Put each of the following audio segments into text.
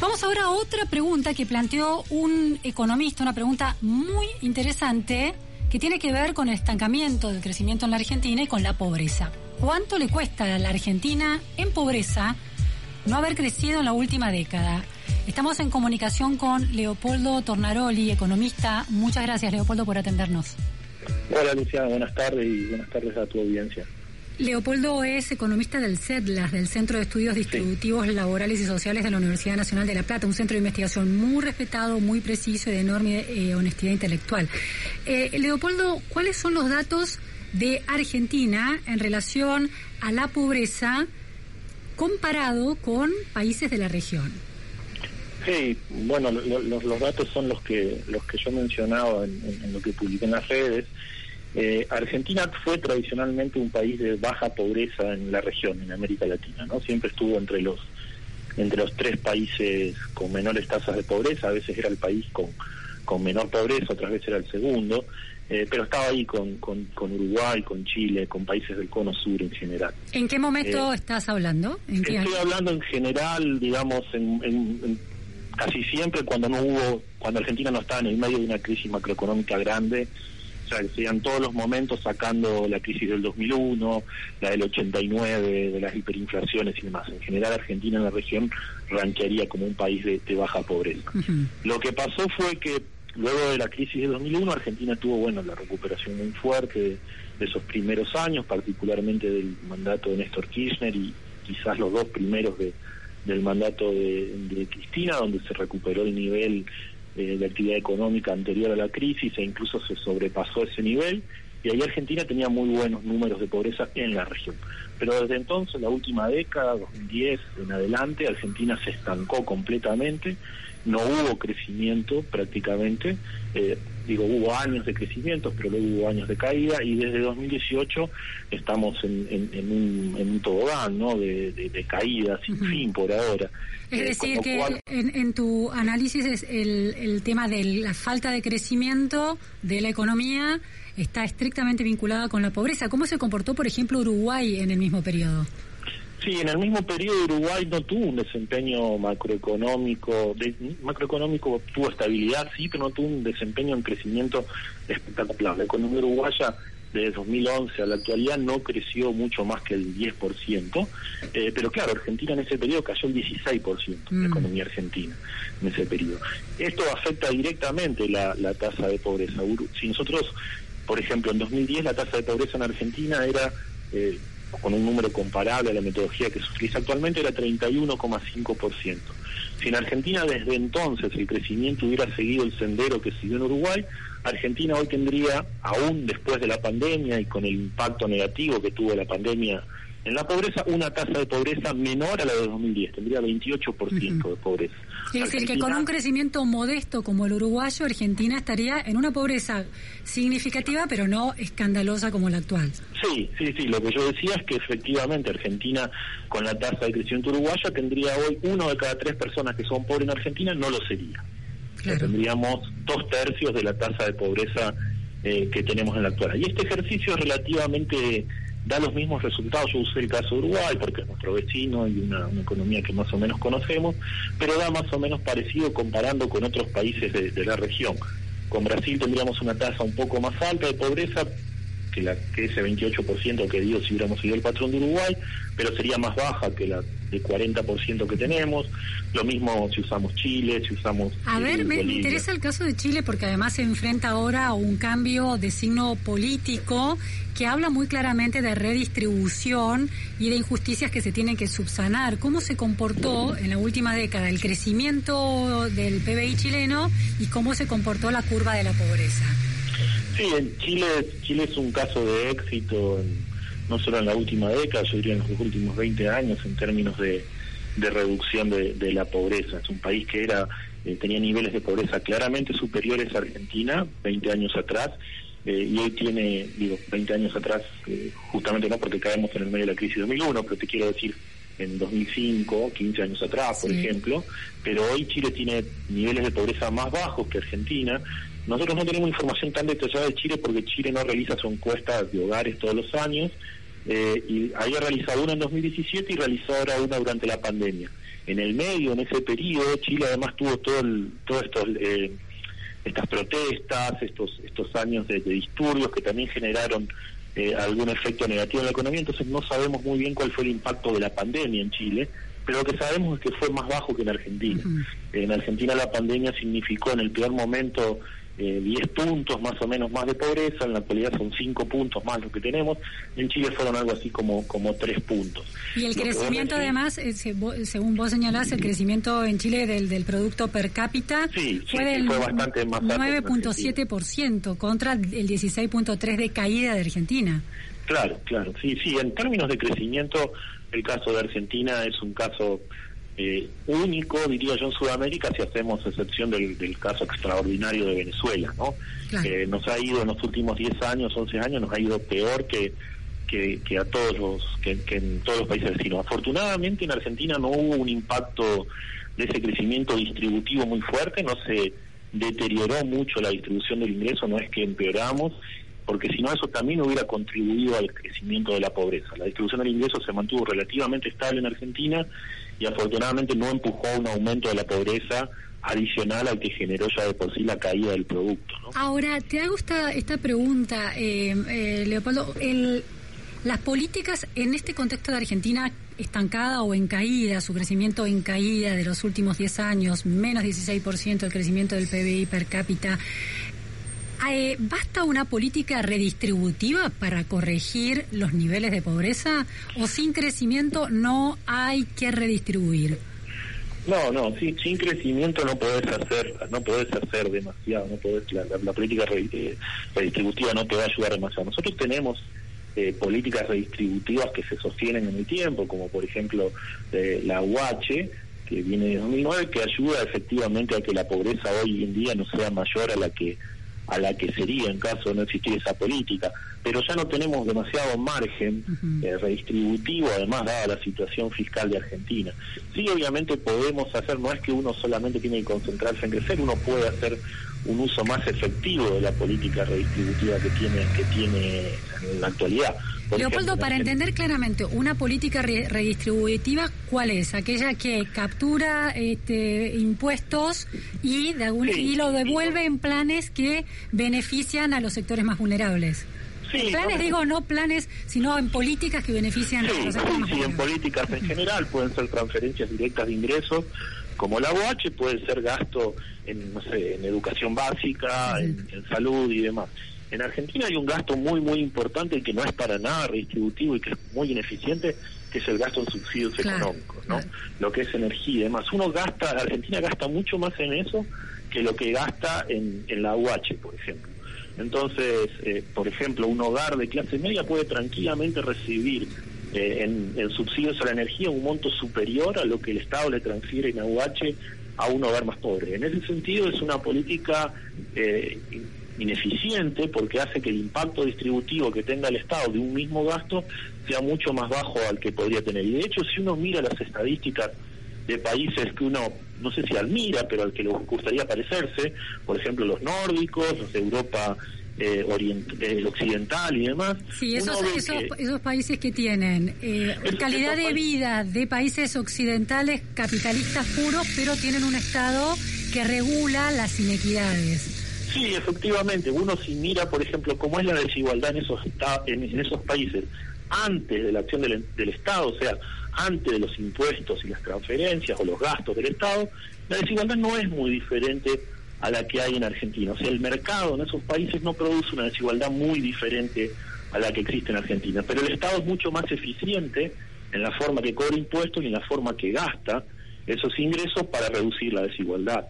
Vamos ahora a otra pregunta que planteó un economista, una pregunta muy interesante que tiene que ver con el estancamiento del crecimiento en la Argentina y con la pobreza. ¿Cuánto le cuesta a la Argentina en pobreza no haber crecido en la última década? Estamos en comunicación con Leopoldo Tornaroli, economista. Muchas gracias, Leopoldo, por atendernos. Hola, Luciana. Buenas tardes y buenas tardes a tu audiencia. Leopoldo es economista del CEDLAS, del Centro de Estudios Distributivos Laborales y Sociales de la Universidad Nacional de La Plata, un centro de investigación muy respetado, muy preciso y de enorme eh, honestidad intelectual. Eh, Leopoldo, ¿cuáles son los datos de Argentina en relación a la pobreza comparado con países de la región? Sí, bueno, los datos son los que los que yo mencionaba en, en lo que publiqué en las redes. Eh, Argentina fue tradicionalmente un país de baja pobreza en la región, en América Latina, ¿no? Siempre estuvo entre los entre los tres países con menores tasas de pobreza, a veces era el país con, con menor pobreza, otras veces era el segundo, eh, pero estaba ahí con, con, Uruguay, con Chile, con países del cono sur en general. ¿En qué momento eh, estás hablando? estoy hablando en general, digamos, en, casi siempre cuando no hubo, cuando Argentina no estaba en el medio de una crisis macroeconómica grande, o sea, serían todos los momentos sacando la crisis del 2001, la del 89, de las hiperinflaciones y demás. En general, Argentina en la región ranquearía como un país de, baja pobreza. Lo que pasó fue que luego de la crisis del 2001, Argentina tuvo, bueno, la recuperación muy fuerte de, esos primeros años, particularmente del mandato de Néstor Kirchner y quizás los dos primeros del mandato de Cristina, donde se recuperó el nivel eh, de actividad económica anterior a la crisis e incluso se sobrepasó ese nivel y ahí Argentina tenía muy buenos números de pobreza en la región. Pero desde entonces, la última década, 2010 en adelante, Argentina se estancó completamente, no hubo crecimiento prácticamente, eh, digo, hubo años de crecimiento, pero luego hubo años de caída y desde 2018 estamos en, un, en un tobogán, ¿no? De, caída sin fin por ahora. Es eh, decir, que en, tu análisis es el, el tema de la falta de crecimiento de la economía está estrictamente vinculada con la pobreza. ¿Cómo se comportó, por ejemplo, Uruguay en el mismo periodo? Sí, en el mismo periodo Uruguay no tuvo un desempeño macroeconómico, de, macroeconómico tuvo estabilidad, sí, pero no tuvo un desempeño en crecimiento espectacular. La economía uruguaya desde 2011 a la actualidad no creció mucho más que el 10%, eh, pero claro, Argentina en ese periodo cayó el 16%, la mm. economía argentina en ese periodo. Esto afecta directamente la, tasa de pobreza. Si nosotros, por ejemplo, en 2010 la tasa de pobreza en Argentina era... Eh, con un número comparable a la metodología que se utiliza actualmente, era 31,5%. Si en Argentina desde entonces el crecimiento hubiera seguido el sendero que siguió en Uruguay, Argentina hoy tendría, aún después de la pandemia y con el impacto negativo que tuvo la pandemia en la pobreza, una tasa de pobreza menor a la de 2010, tendría 28% de pobreza. Es decir, que con un crecimiento modesto como el uruguayo, Argentina estaría en una pobreza significativa, pero no escandalosa como la actual. Sí, sí, sí. Lo que yo decía es que efectivamente Argentina, con la tasa de crecimiento uruguaya, tendría hoy uno de cada tres personas que son pobres en Argentina, no lo sería. tendríamos dos tercios de la tasa de pobreza eh, que tenemos en la actual. Y este ejercicio es relativamente da los mismos resultados. Yo usé el caso de Uruguay porque es nuestro vecino y una, economía que más o menos conocemos, pero da más o menos parecido comparando con otros países de la región. Con Brasil tendríamos una tasa un poco más alta de pobreza, que, la, que ese 28% que dio si hubiéramos seguido el patrón de Uruguay, pero sería más baja que la de 40% que tenemos. Lo mismo si usamos Chile, si usamos... A ver, me, interesa el caso de Chile porque además se enfrenta ahora a un cambio de signo político que habla muy claramente de redistribución y de injusticias que se tienen que subsanar. ¿Cómo se comportó en la última década el crecimiento del PBI chileno y cómo se comportó la curva de la pobreza? Sí, en Chile, Chile es un caso de éxito, no solo en la última década, yo diría en los últimos 20 años en términos de, de reducción de, la pobreza. Es un país que era eh, tenía niveles de pobreza claramente superiores a Argentina 20 años atrás eh, y hoy tiene, digo, 20 años atrás, eh, justamente no porque caemos en el medio de la crisis de 2001, pero te quiero decir en 2005, 15 años atrás, por ejemplo, pero hoy Chile tiene niveles de pobreza más bajos que Argentina. Nosotros no tenemos información tan detallada de Chile porque Chile no realiza su encuesta de hogares todos los años eh, y había realizado una en 2017 y realizó ahora una durante la pandemia. En el medio, en ese periodo, Chile además tuvo todo el, todo estos eh, estas protestas, estos estos años de, disturbios que también generaron eh, algún efecto negativo en la economía, entonces no sabemos muy bien cuál fue el impacto de la pandemia en Chile, pero lo que sabemos es que fue más bajo que en Argentina. En Argentina la pandemia significó en el peor momento eh, 10 puntos más o menos más de pobreza, en la actualidad son 5 puntos más lo que tenemos, en Chile fueron algo así como, como 3 puntos. Y el crecimiento además, eh, según vos señalás, el crecimiento en Chile del, del Producto Per cápita fue del 9.7% contra el 16.3% de caída de Argentina. Claro, claro, sí, sí, en términos de crecimiento, el caso de Argentina es un caso eh, único, diría yo, en Sudamérica, si hacemos excepción del, caso extraordinario de Venezuela, ¿no? Eh, nos ha ido en los últimos 10 años, 11 años, nos ha ido peor que, que, a todos los que, en todos los países vecinos. Afortunadamente en Argentina no hubo un impacto de ese crecimiento distributivo muy fuerte, no se deterioró mucho la distribución del ingreso, no es que empeoramos, porque si no eso también hubiera contribuido al crecimiento de la pobreza. La distribución del ingreso se mantuvo relativamente estable en Argentina y afortunadamente no empujó a un aumento de la pobreza adicional al que generó ya de por sí la caída del producto. Ahora, te hago esta, esta pregunta, eh, eh, Leopoldo. las políticas en este contexto de Argentina estancada o en caída, su crecimiento en caída de los últimos 10 años, menos 16% el crecimiento del PBI per cápita, eh, ¿Basta una política redistributiva para corregir los niveles de pobreza o sin crecimiento no hay que redistribuir? No, no, sin, sin crecimiento no podés hacer, no podés hacer demasiado, no podés, la, política eh, redistributiva no te va a ayudar demasiado. Nosotros tenemos eh, políticas redistributivas que se sostienen en el tiempo, como por ejemplo la UH, que viene de 2009, que ayuda efectivamente a que la pobreza hoy en día no sea mayor a la que a la que sería en caso de no existir esa política. Pero ya no tenemos demasiado margen eh, redistributivo, además, dada la situación fiscal de Argentina. Sí, obviamente podemos hacer, no es que uno solamente tiene que concentrarse en crecer, uno puede hacer un uso más efectivo de la política redistributiva que tiene, que tiene en la actualidad. Leopoldo, para entender claramente, una política redistributiva, ¿cuál es? Aquella que captura este, impuestos y, de algún, y lo devuelve en planes que benefician a los sectores más vulnerables. Sí, planes, digo, no planes, sino en políticas que benefician a los sectores más sí, en políticas en general pueden ser transferencias directas de ingresos, como la UH, puede ser gasto en, no sé, en educación básica, en salud y demás. En Argentina hay un gasto muy, muy importante que no es para nada redistributivo y que es muy ineficiente, que es el gasto en subsidios económicos, ¿no? Lo que es energía y demás. Uno gasta, Argentina gasta mucho más en eso que lo que gasta en, en la UH, por ejemplo. Entonces, eh, por ejemplo, un hogar de clase media puede tranquilamente recibir eh, en, en, subsidios a la energía un monto superior a lo que el Estado le transfiere en AUH a un hogar más pobre. En ese sentido es una política eh, ineficiente porque hace que el impacto distributivo que tenga el Estado de un mismo gasto sea mucho más bajo al que podría tener. Y de hecho, si uno mira las estadísticas de países que uno, no sé si admira, pero al que le gustaría parecerse, por ejemplo los nórdicos, los de Europa eh, eh occidental y demás. Sí, esos, esos, países que tienen eh, calidad de vida de países occidentales capitalistas puros, pero tienen un Estado que regula las inequidades. Sí, efectivamente. Uno si mira, por ejemplo, cómo es la desigualdad en esos, en, esos países antes de la acción del, Estado, o sea, antes de los impuestos y las transferencias o los gastos del Estado, la desigualdad no es muy diferente a la que hay en Argentina. O sea, el mercado en esos países no produce una desigualdad muy diferente a la que existe en Argentina, pero el Estado es mucho más eficiente en la forma que cobra impuestos y en la forma que gasta esos ingresos para reducir la desigualdad.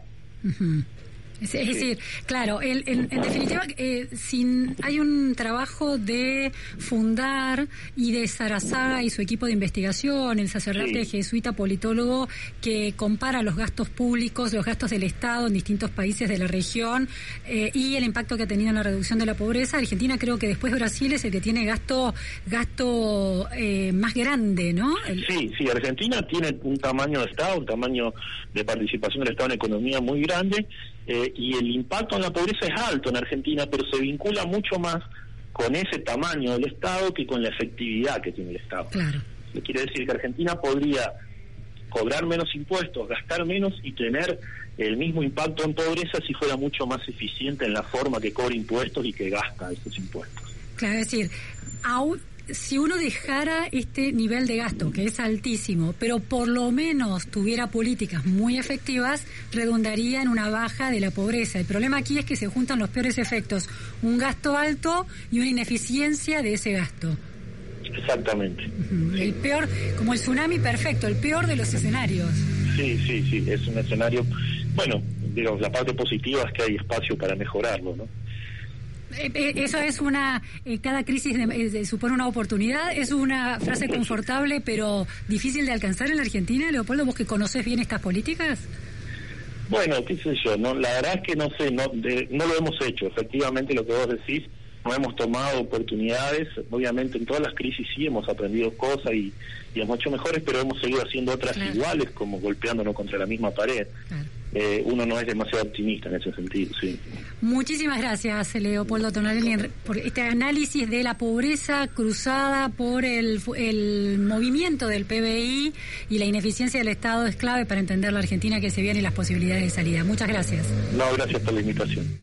Es, decir, claro, el, en, definitiva, eh, sin, hay un trabajo de fundar y de Sarazaga y su equipo de investigación, el sacerdote jesuita politólogo que compara los gastos públicos, los gastos del Estado en distintos países de la región eh, y el impacto que ha tenido en la reducción de la pobreza. Argentina creo que después Brasil es el que tiene gasto gasto eh, más grande, ¿no? Sí, sí, Argentina tiene un tamaño de Estado, un tamaño de participación del Estado en economía muy grande eh, y el impacto en la pobreza es alto en Argentina, pero se vincula mucho más con ese tamaño del Estado que con la efectividad que tiene el Estado. Claro. Quiere decir que Argentina podría cobrar menos impuestos, gastar menos y tener el mismo impacto en pobreza si fuera mucho más eficiente en la forma que cobra impuestos y que gasta esos impuestos. Claro, es decir, aún si uno dejara este nivel de gasto, que es altísimo, pero por lo menos tuviera políticas muy efectivas, redundaría en una baja de la pobreza. El problema aquí es que se juntan los peores efectos, un gasto alto y una ineficiencia de ese gasto. Exactamente. El peor, como el tsunami perfecto, el peor de los escenarios. Sí, sí, sí, es un escenario, bueno, digamos, la parte positiva es que hay espacio para mejorarlo, ¿no? Eh, eh, eso es una, eh, cada crisis supone una oportunidad, es una frase confortable pero difícil de alcanzar en la Argentina, Leopoldo, vos que conoces bien estas políticas. Bueno, qué sé yo, no, la verdad es que no sé, no, no lo hemos hecho, efectivamente lo que vos decís, no hemos tomado oportunidades, obviamente en todas las crisis sí hemos aprendido cosas y, y hemos hecho mejores, pero hemos seguido haciendo otras iguales, como golpeándonos contra la misma pared. Eh, uno no es demasiado optimista en ese sentido, sí. Muchísimas gracias, Leopoldo Tonarelli, por este análisis de la pobreza cruzada por el, el movimiento del PBI y la ineficiencia del Estado es clave para entender la Argentina que se viene y las posibilidades de salida. Muchas gracias. No, gracias por la invitación.